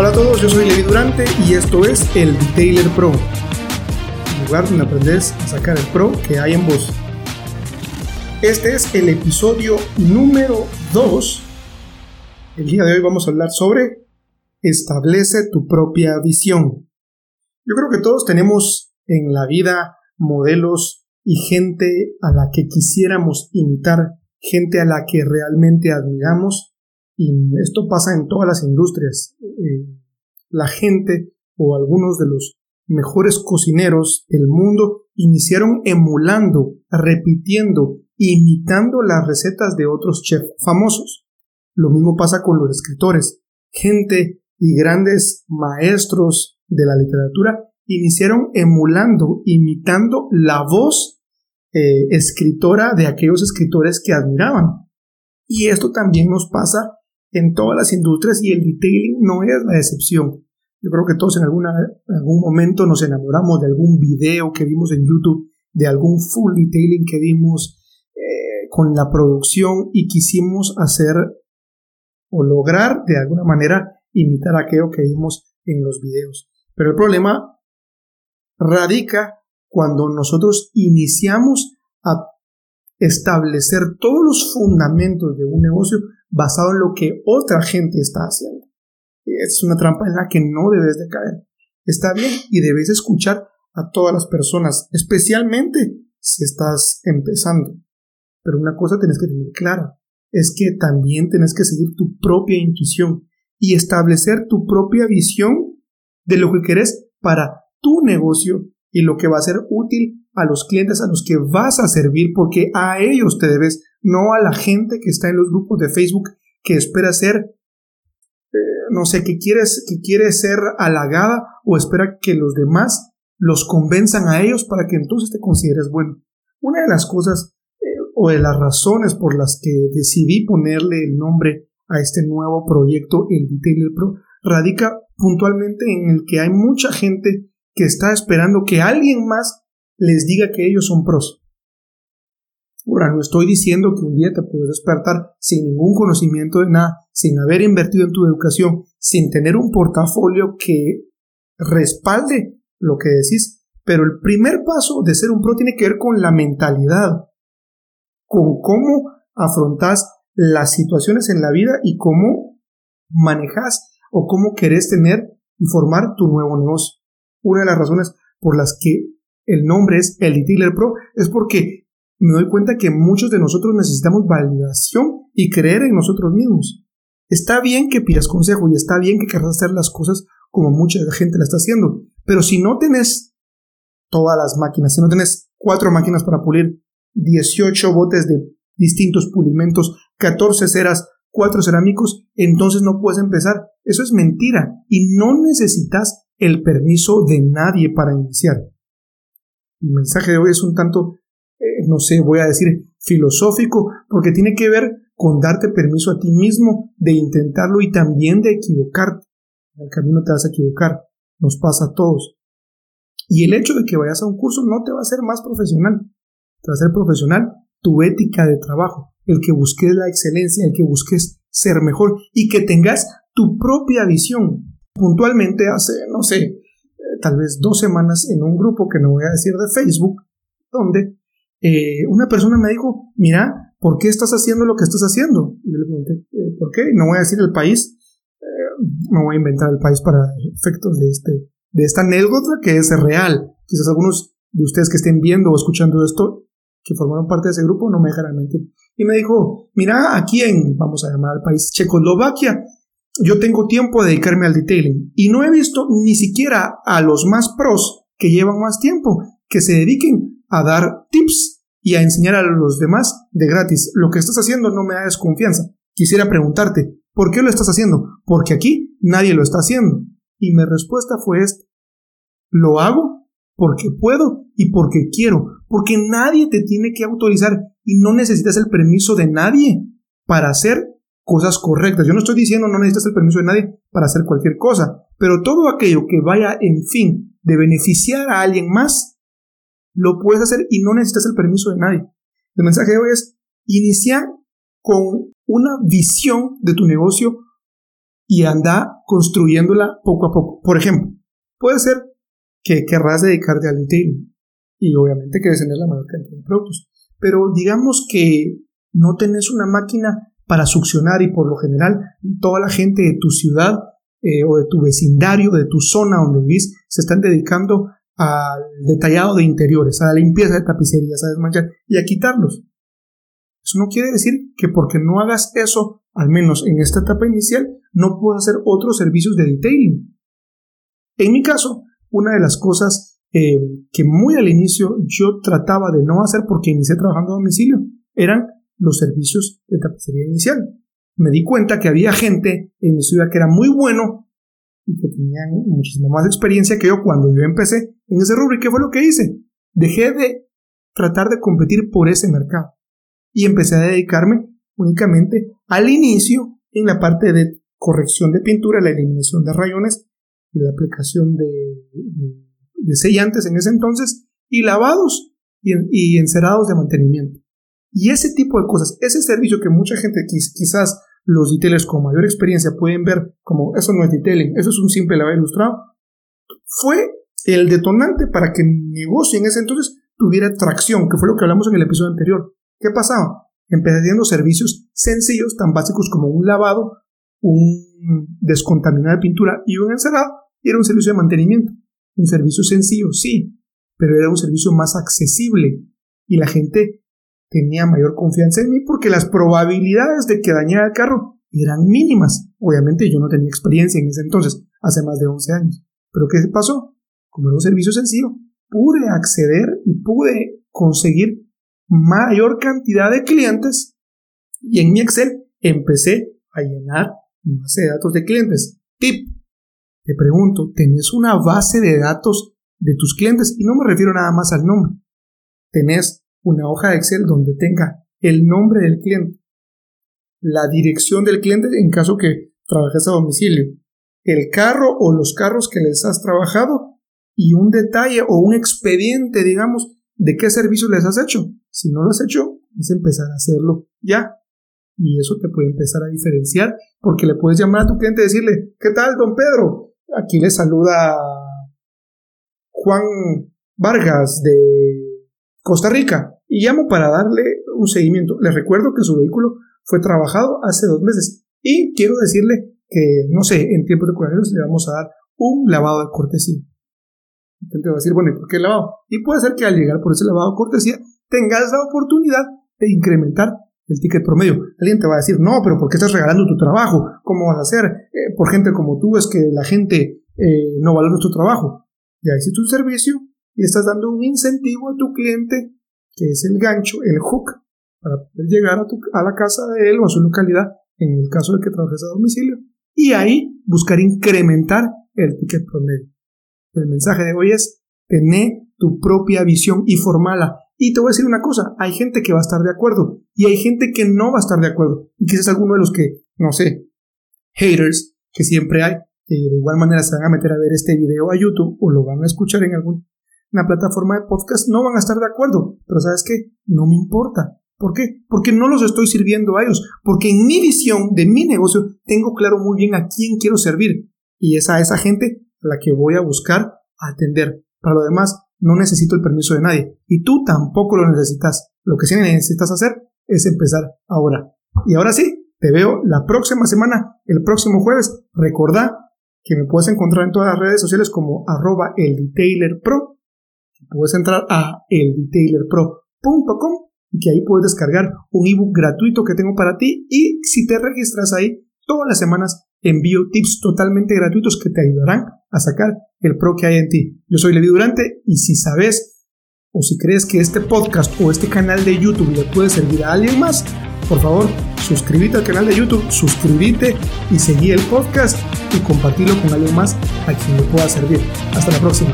Hola a todos, yo soy Levi Durante y esto es el Detailer Pro, el lugar donde aprendes a sacar el pro que hay en vos. Este es el episodio número 2. El día de hoy vamos a hablar sobre establece tu propia visión. Yo creo que todos tenemos en la vida modelos y gente a la que quisiéramos imitar, gente a la que realmente admiramos y esto pasa en todas las industrias. Eh, la gente o algunos de los mejores cocineros del mundo iniciaron emulando, repitiendo, imitando las recetas de otros chefs famosos. Lo mismo pasa con los escritores. Gente y grandes maestros de la literatura iniciaron emulando, imitando la voz eh, escritora de aquellos escritores que admiraban. Y esto también nos pasa en todas las industrias y el detailing no es la excepción. Yo creo que todos en, alguna, algún momento nos enamoramos de algún video que vimos en YouTube, de algún full detailing que vimos eh, con la producción y quisimos hacer o lograr de alguna manera imitar aquello que vimos en los videos. Pero el problema radica cuando nosotros iniciamos a establecer todos los fundamentos de un negocio basado en lo que otra gente está haciendo. Es una trampa en la que no debes de caer. Está bien y debes escuchar a todas las personas, especialmente si estás empezando. Pero una cosa tienes que tener clara, es que también tienes que seguir tu propia intuición y establecer tu propia visión de lo que querés para tu negocio y lo que va a ser útil a los clientes a los que vas a servir porque a ellos te debes no a la gente que está en los grupos de Facebook que espera ser, eh, no sé, que, quieres, que quiere ser halagada o espera que los demás los convenzan a ellos para que entonces te consideres bueno. Una de las cosas eh, o de las razones por las que decidí ponerle el nombre a este nuevo proyecto, el Detailer Pro, radica puntualmente en el que hay mucha gente que está esperando que alguien más les diga que ellos son pros. Ahora, no estoy diciendo que un día te puedes despertar sin ningún conocimiento de nada, sin haber invertido en tu educación, sin tener un portafolio que respalde lo que decís, pero el primer paso de ser un pro tiene que ver con la mentalidad, con cómo afrontas las situaciones en la vida y cómo manejas o cómo querés tener y formar tu nuevo negocio. Una de las razones por las que el nombre es el Dealer Pro es porque me doy cuenta que muchos de nosotros necesitamos validación y creer en nosotros mismos. Está bien que pidas consejo y está bien que querrás hacer las cosas como mucha gente la está haciendo, pero si no tenés todas las máquinas, si no tenés cuatro máquinas para pulir, 18 botes de distintos pulimentos, 14 ceras, cuatro cerámicos, entonces no puedes empezar. Eso es mentira y no necesitas el permiso de nadie para iniciar. El mensaje de hoy es un tanto eh, no sé, voy a decir filosófico, porque tiene que ver con darte permiso a ti mismo de intentarlo y también de equivocarte. En el camino te vas a equivocar, nos pasa a todos. Y el hecho de que vayas a un curso no te va a hacer más profesional, te va a hacer profesional tu ética de trabajo, el que busques la excelencia, el que busques ser mejor y que tengas tu propia visión. Puntualmente hace, no sé, tal vez dos semanas en un grupo que no voy a decir de Facebook, donde eh, una persona me dijo, mira, ¿por qué estás haciendo lo que estás haciendo? Y yo le pregunté, eh, ¿por qué? No voy a decir el país, eh, no voy a inventar el país para efectos de, este, de esta anécdota que es real. Quizás algunos de ustedes que estén viendo o escuchando esto, que formaron parte de ese grupo, no me dejarán mentir. Y me dijo, mira, aquí en, vamos a llamar al país Checoslovaquia, yo tengo tiempo de dedicarme al detailing y no he visto ni siquiera a los más pros que llevan más tiempo que se dediquen a dar tips y a enseñar a los demás de gratis. Lo que estás haciendo no me da desconfianza. Quisiera preguntarte, ¿por qué lo estás haciendo? Porque aquí nadie lo está haciendo. Y mi respuesta fue esta. Lo hago porque puedo y porque quiero, porque nadie te tiene que autorizar y no necesitas el permiso de nadie para hacer cosas correctas. Yo no estoy diciendo no necesitas el permiso de nadie para hacer cualquier cosa, pero todo aquello que vaya en fin de beneficiar a alguien más, lo puedes hacer y no necesitas el permiso de nadie. El mensaje de hoy es iniciar con una visión de tu negocio y anda construyéndola poco a poco. Por ejemplo, puede ser que querrás dedicarte al detailing y obviamente quieres tener la mayor cantidad de productos, pero digamos que no tenés una máquina para succionar y por lo general toda la gente de tu ciudad eh, o de tu vecindario, de tu zona donde vivís, se están dedicando al detallado de interiores, a la limpieza de tapicerías, a desmanchar y a quitarlos. Eso no quiere decir que porque no hagas eso, al menos en esta etapa inicial, no puedas hacer otros servicios de detailing. En mi caso, una de las cosas eh, que muy al inicio yo trataba de no hacer porque inicié trabajando a domicilio eran los servicios de tapicería inicial. Me di cuenta que había gente en mi ciudad que era muy bueno y que tenían muchísima más experiencia que yo cuando yo empecé en ese rubro. ¿Y qué fue lo que hice? Dejé de tratar de competir por ese mercado y empecé a dedicarme únicamente al inicio en la parte de corrección de pintura, la eliminación de rayones y la aplicación de, sellantes en ese entonces y lavados y encerados de mantenimiento. Y ese tipo de cosas, ese servicio que mucha gente quizás los detailers con mayor experiencia pueden ver como eso no es detailing, eso es un simple lavado ilustrado, fue el detonante para que mi negocio en ese entonces tuviera tracción, que fue lo que hablamos en el episodio anterior. ¿Qué pasaba? Empecé haciendo servicios sencillos, tan básicos como un lavado, un descontaminar de pintura y un encerado, y era un servicio de mantenimiento. Un servicio sencillo, sí, pero era un servicio más accesible y la gente tenía mayor confianza en mí porque las probabilidades de que dañara el carro eran mínimas. Obviamente yo no tenía experiencia en ese entonces, hace más de 11 años. Pero ¿qué pasó? Como era un servicio sencillo, pude acceder y pude conseguir mayor cantidad de clientes y en mi Excel empecé a llenar una base de datos de clientes. Tip, te pregunto, ¿tenés una base de datos de tus clientes? Y no me refiero nada más al nombre. ¿Tenés una hoja de Excel donde tenga el nombre del cliente, la dirección del cliente en caso que trabajes a domicilio, el carro o los carros que les has trabajado y un detalle o un expediente, digamos, de qué servicio les has hecho. Si no lo has hecho, es empezar a hacerlo ya. Y eso te puede empezar a diferenciar porque le puedes llamar a tu cliente y decirle, ¿qué tal, don Pedro? Aquí le saluda Juan Vargas de Costa Rica y llamo para darle un seguimiento. Les recuerdo que su vehículo fue trabajado hace dos meses y quiero decirle que, no sé, en tiempos de coronavirus le vamos a dar un lavado de cortesía. Entonces va a decir, bueno, ¿y por qué lavado? Y puede ser que al llegar por ese lavado de cortesía tengas la oportunidad de incrementar el ticket promedio. Alguien te va a decir, no, pero ¿por qué estás regalando tu trabajo? ¿Cómo vas a hacer? Eh, por gente como tú es que la gente eh, no valora tu trabajo. Ya hiciste un servicio y estás dando un incentivo a tu cliente, que es el gancho, el hook, para poder llegar a, tu, a la casa de él o a su localidad, en el caso de que trabajes a domicilio, y ahí buscar incrementar el ticket promedio. El mensaje de hoy es, tener tu propia visión y formala. Y te voy a decir una cosa, hay gente que va a estar de acuerdo y hay gente que no va a estar de acuerdo. Y quizás alguno de los que, no sé, haters, que siempre hay, que de igual manera se van a meter a ver este video a YouTube o lo van a escuchar en algún una plataforma de podcast no van a estar de acuerdo, pero ¿sabes qué? No me importa. ¿Por qué? Porque no los estoy sirviendo a ellos, porque en mi visión de mi negocio tengo claro muy bien a quién quiero servir y es a esa gente a la que voy a buscar atender. Para lo demás, no necesito el permiso de nadie y tú tampoco lo necesitas. Lo que sí necesitas hacer es empezar ahora. Y ahora sí, te veo la próxima semana, el próximo jueves. Recordá que me puedes encontrar en todas las redes sociales como arroba el detailer pro puedes entrar a eldetailerpro.com y que ahí puedes descargar un ebook gratuito que tengo para ti y si te registras ahí, todas las semanas envío tips totalmente gratuitos que te ayudarán a sacar el pro que hay en ti. Yo soy Levi Durante y si sabes o si crees que este podcast o este canal de YouTube le puede servir a alguien más, por favor, suscríbete al canal de YouTube, suscríbete y seguí el podcast y compartirlo con alguien más a quien le pueda servir. Hasta la próxima.